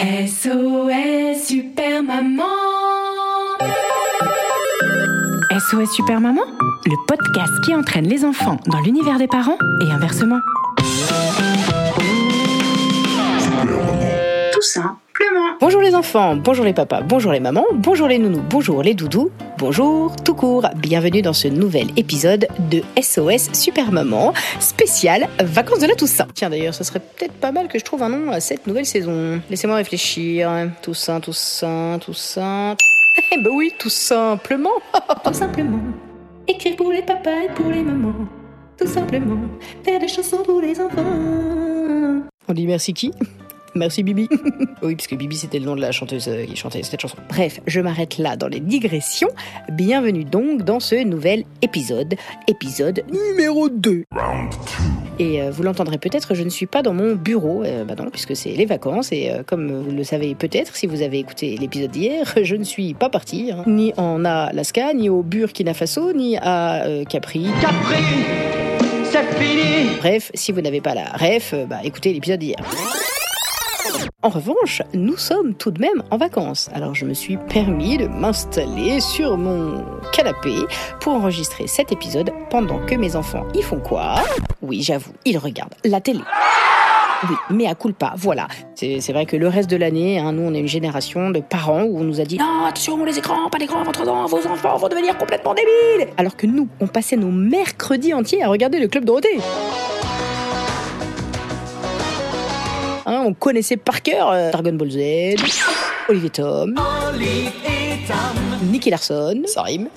SOS Super Maman SOS Super Maman, le podcast qui entraîne les enfants dans l'univers des parents et inversement. Tout simplement. Bonjour les enfants, bonjour les papas, bonjour les mamans, bonjour les nounous, bonjour les doudous, bonjour tout court. Bienvenue dans ce nouvel épisode de SOS Super Maman, spécial vacances de la Toussaint. Tiens d'ailleurs, ce serait peut-être pas mal que je trouve un nom à cette nouvelle saison. Laissez-moi réfléchir. Toussaint, Toussaint, Toussaint. Eh ben oui, tout simplement. tout simplement. Écrire pour les papas et pour les mamans. Tout simplement. Faire des chansons pour les enfants. On dit merci qui? Merci Bibi. oui, puisque Bibi c'était le nom de la chanteuse euh, qui chantait cette chanson. Bref, je m'arrête là dans les digressions. Bienvenue donc dans ce nouvel épisode, épisode numéro 2. Et euh, vous l'entendrez peut-être, je ne suis pas dans mon bureau, euh, bah non, puisque c'est les vacances, et euh, comme vous le savez peut-être si vous avez écouté l'épisode d'hier, je ne suis pas partie, hein, ni en Alaska, ni au Burkina Faso, ni à euh, Capri. Capri, c'est fini. Bref, si vous n'avez pas la ref, bah écoutez l'épisode d'hier. En revanche, nous sommes tout de même en vacances. Alors je me suis permis de m'installer sur mon canapé pour enregistrer cet épisode pendant que mes enfants y font quoi? Oui, j'avoue, ils regardent la télé. Oui, mais à culpa, voilà. C'est vrai que le reste de l'année, hein, nous, on est une génération de parents où on nous a dit Non, attention, les écrans, pas d'écran votre dent, vos enfants vont devenir complètement débiles Alors que nous, on passait nos mercredis entiers à regarder le Club Dorothée. On connaissait par cœur euh, Dragon Ball Z, Olivier Tom, Nicky Larson, ça rime.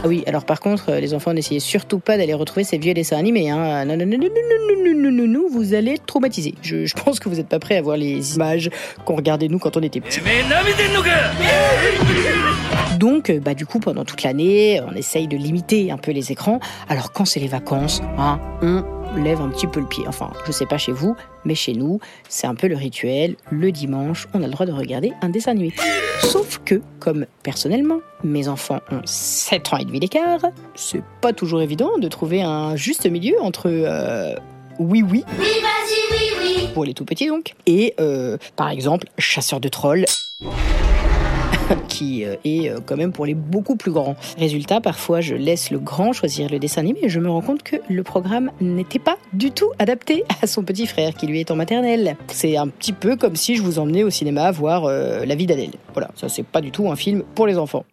Ah oui, alors par contre, les enfants, n'essayez surtout pas d'aller retrouver ces vieux dessins animés. Hein. Non, non, non, non, non, non, non, non, vous allez être traumatisés. Je, pense que vous n'êtes pas prêts à voir les images qu'on regardait nous quand on était petits. Donc, bah, du coup, pendant toute l'année, on essaye de limiter un peu les écrans. Alors, quand c'est les vacances, hein, on lève un petit peu le pied. Enfin, je sais pas chez vous, mais chez nous, c'est un peu le rituel. Le dimanche, on a le droit de regarder un dessin animé. Sauf que, comme personnellement, mes enfants ont 7 ans et demi d'écart, c'est pas toujours évident de trouver un juste milieu entre euh, oui oui. Pour les tout petits donc. Et euh, par exemple, chasseur de trolls qui euh, est euh, quand même pour les beaucoup plus grands. Résultat, parfois je laisse le grand choisir le dessin animé et je me rends compte que le programme n'était pas du tout adapté à son petit frère qui lui est en maternelle. C'est un petit peu comme si je vous emmenais au cinéma voir euh, La vie d'Adèle. Voilà, ça c'est pas du tout un film pour les enfants.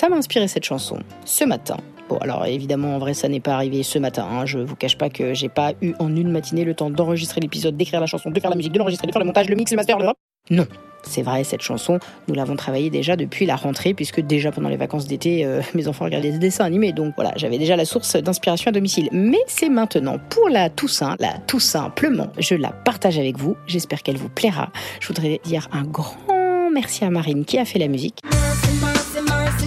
Ça m'a inspiré cette chanson ce matin. Bon, alors évidemment, en vrai, ça n'est pas arrivé ce matin. hein. Je vous cache pas que j'ai pas eu en une matinée le temps d'enregistrer l'épisode, d'écrire la chanson, de faire la musique, de l'enregistrer, de faire le montage, le mix, le master, le. Non, c'est vrai, cette chanson, nous l'avons travaillée déjà depuis la rentrée, puisque déjà pendant les vacances d'été, euh, mes enfants regardaient des dessins animés, donc voilà, j'avais déjà la source d'inspiration à domicile. Mais c'est maintenant, pour la Toussaint, la tout simplement, je la partage avec vous, j'espère qu'elle vous plaira. Je voudrais dire un grand merci à Marine qui a fait la musique.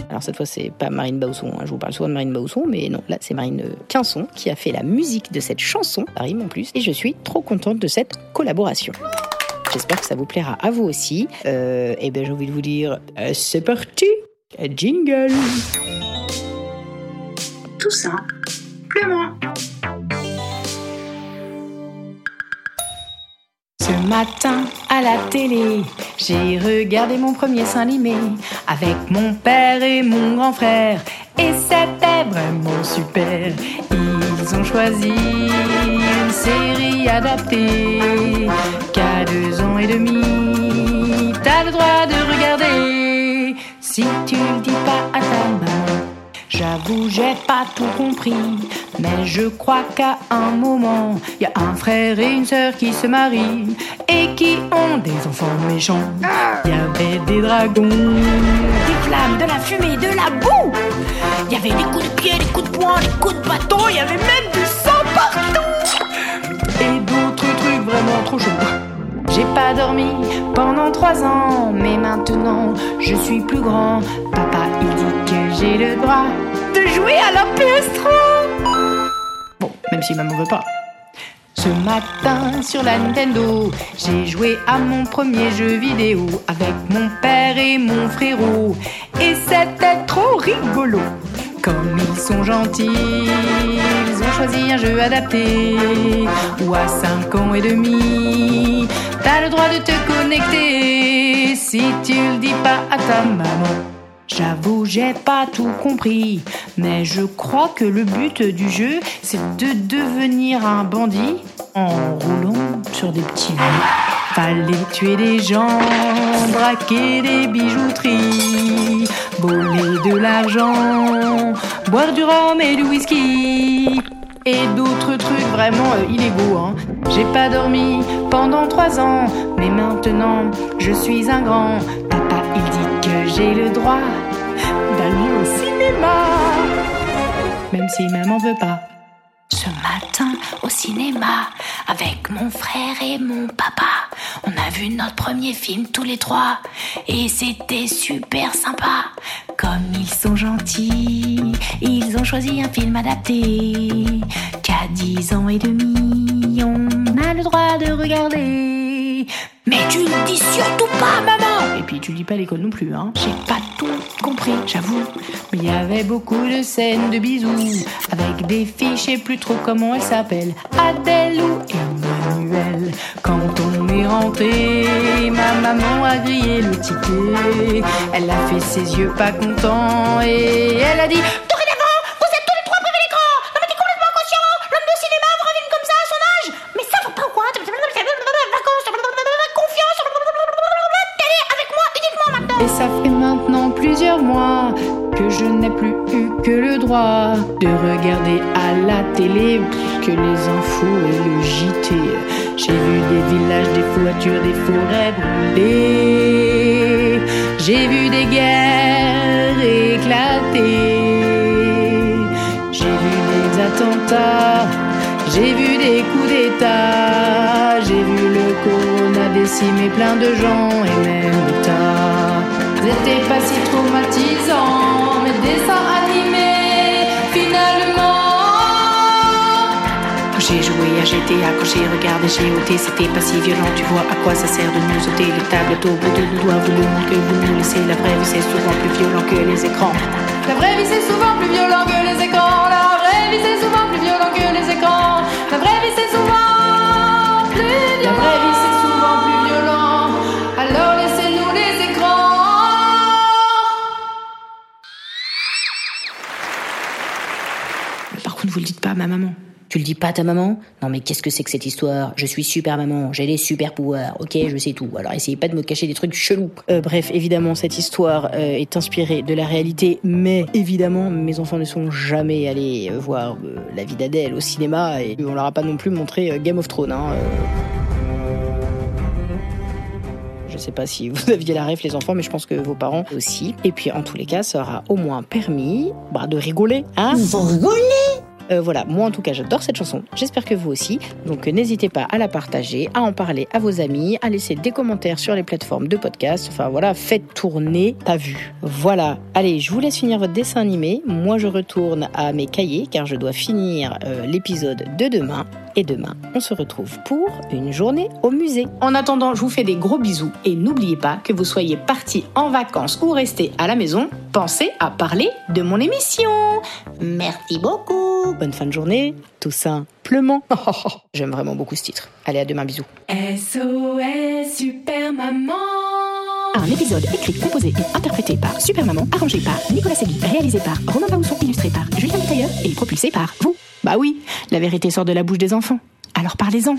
Alors cette fois c'est pas Marine Bausson, hein, je vous parle souvent de Marine Bausson, mais non, là c'est Marine euh, Quinson qui a fait la musique de cette chanson, ça rime en plus, et je suis trop contente de cette collaboration. J'espère que ça vous plaira à vous aussi. Euh, et bien j'ai envie de vous dire, euh, c'est parti Jingle Tout simplement. Ce matin à la télé, j'ai regardé mon premier dessin animé avec mon père et mon grand frère. Et c'était vraiment super. Ils ont choisi une série adaptée qu'à deux ans et demi. T'as le droit de regarder si tu le dis pas à ta maman. J'avoue, j'ai pas tout compris, mais je crois qu'à un moment, y a un frère et une sœur qui se marient et qui ont des enfants méchants. Y avait des dragons, des flammes, de la fumée, de la boue. Il y avait des coups de pied, des coups de poing, des coups de bâton, il y avait même du sang partout. Et d'autres trucs vraiment trop chaud. J'ai pas dormi pendant trois ans, mais maintenant je suis plus grand. Papa, il dit que j'ai le droit de jouer à l'orchestre. Bon, même si maman veut pas. Ce matin sur la Nintendo, j'ai joué à mon premier jeu vidéo avec mon père et mon frérot. Et c'était trop rigolo. Comme ils sont gentils, ils ont choisi un jeu adapté. Ou à 5 ans et demi, t'as le droit de te connecter si tu le dis pas à ta maman. J'avoue, j'ai pas tout compris, mais je crois que le but du jeu, c'est de devenir un bandit en roulant sur des petits vieux. Fallait tuer des gens, braquer des bijouteries, voler de l'argent, boire du rhum et du whisky. Et d'autres trucs vraiment euh, illégaux. Hein. J'ai pas dormi pendant trois ans, mais maintenant je suis un grand. Papa, il dit que j'ai le droit d'aller au cinéma, même si maman veut pas. Ce matin au cinéma, avec mon frère et mon papa, on a vu notre premier film tous les trois et c'était super sympa. Comme ils sont gentils, ils ont choisi un film adapté qu'à 10 ans et demi, on a le droit de regarder. Mais tu ne dis surtout pas, maman Et puis tu lis pas l'école non plus, hein J'ai pas tout compris, j'avoue. Mais il y avait beaucoup de scènes de bisous, avec des filles, je sais plus trop comment elles s'appellent, Adèle ou Emmanuel. Quand on est rentré, ma maman a grillé le ticket. Elle a fait ses yeux pas contents et elle a dit que je n'ai plus eu que le droit de regarder à la télé que les infos et le JT. J'ai vu des villages, des voitures, des forêts brûlées. J'ai vu des guerres éclater. J'ai vu des attentats. J'ai vu des coups d'état. J'ai vu le corona décimer plein de gens et même l'État. C'était pas si traumatisant, à GTA, quand j'ai GOT, c'était pas si violent. Tu vois à quoi ça sert de nous ôter les tablettes au bout de nos doigts. Vous le que vous nous laissez, la vraie vie c'est souvent plus violent que les écrans. La vraie vie c'est souvent plus violent que les écrans. La vraie vie c'est souvent plus violent que les écrans. La vraie vie c'est souvent plus violent. La vraie vie c'est souvent plus violent. Alors laissez-nous les écrans. Par contre, vous le dites pas à ma maman. Tu le dis pas à ta maman? Non mais qu'est-ce que c'est que cette histoire? Je suis super maman, j'ai des super pouvoirs, ok, je sais tout. Alors essayez pas de me cacher des trucs chelous. Euh, bref, évidemment, cette histoire euh, est inspirée de la réalité, mais évidemment, mes enfants ne sont jamais allés euh, voir euh, La vie d'Adèle au cinéma et on leur a pas non plus montré euh, Game of Thrones. Hein, euh. Je sais pas si vous aviez la ref les enfants, mais je pense que vos parents aussi. Et puis en tous les cas, ça aura au moins permis bah, de rigoler. Hein Vous rigolez euh, voilà, moi en tout cas j'adore cette chanson, j'espère que vous aussi. Donc n'hésitez pas à la partager, à en parler à vos amis, à laisser des commentaires sur les plateformes de podcast. Enfin voilà, faites tourner ta vue. Voilà, allez, je vous laisse finir votre dessin animé. Moi je retourne à mes cahiers car je dois finir euh, l'épisode de demain. Et demain, on se retrouve pour une journée au musée. En attendant, je vous fais des gros bisous et n'oubliez pas que vous soyez partis en vacances ou restés à la maison, pensez à parler de mon émission. Merci beaucoup. Bonne fin de journée, tout simplement. J'aime vraiment beaucoup ce titre. Allez, à demain, bisous. SOS Super Maman. Un épisode écrit, composé et interprété par Super Maman, arrangé par Nicolas Segui, réalisé par Romain Baousson, illustré par Julien Tailleur et propulsé par vous. Bah oui, la vérité sort de la bouche des enfants. Alors parlez-en.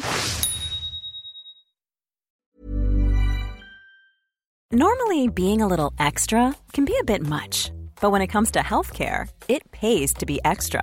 Normally, being a little extra can be a bit much, but when it comes to healthcare, it pays to be extra.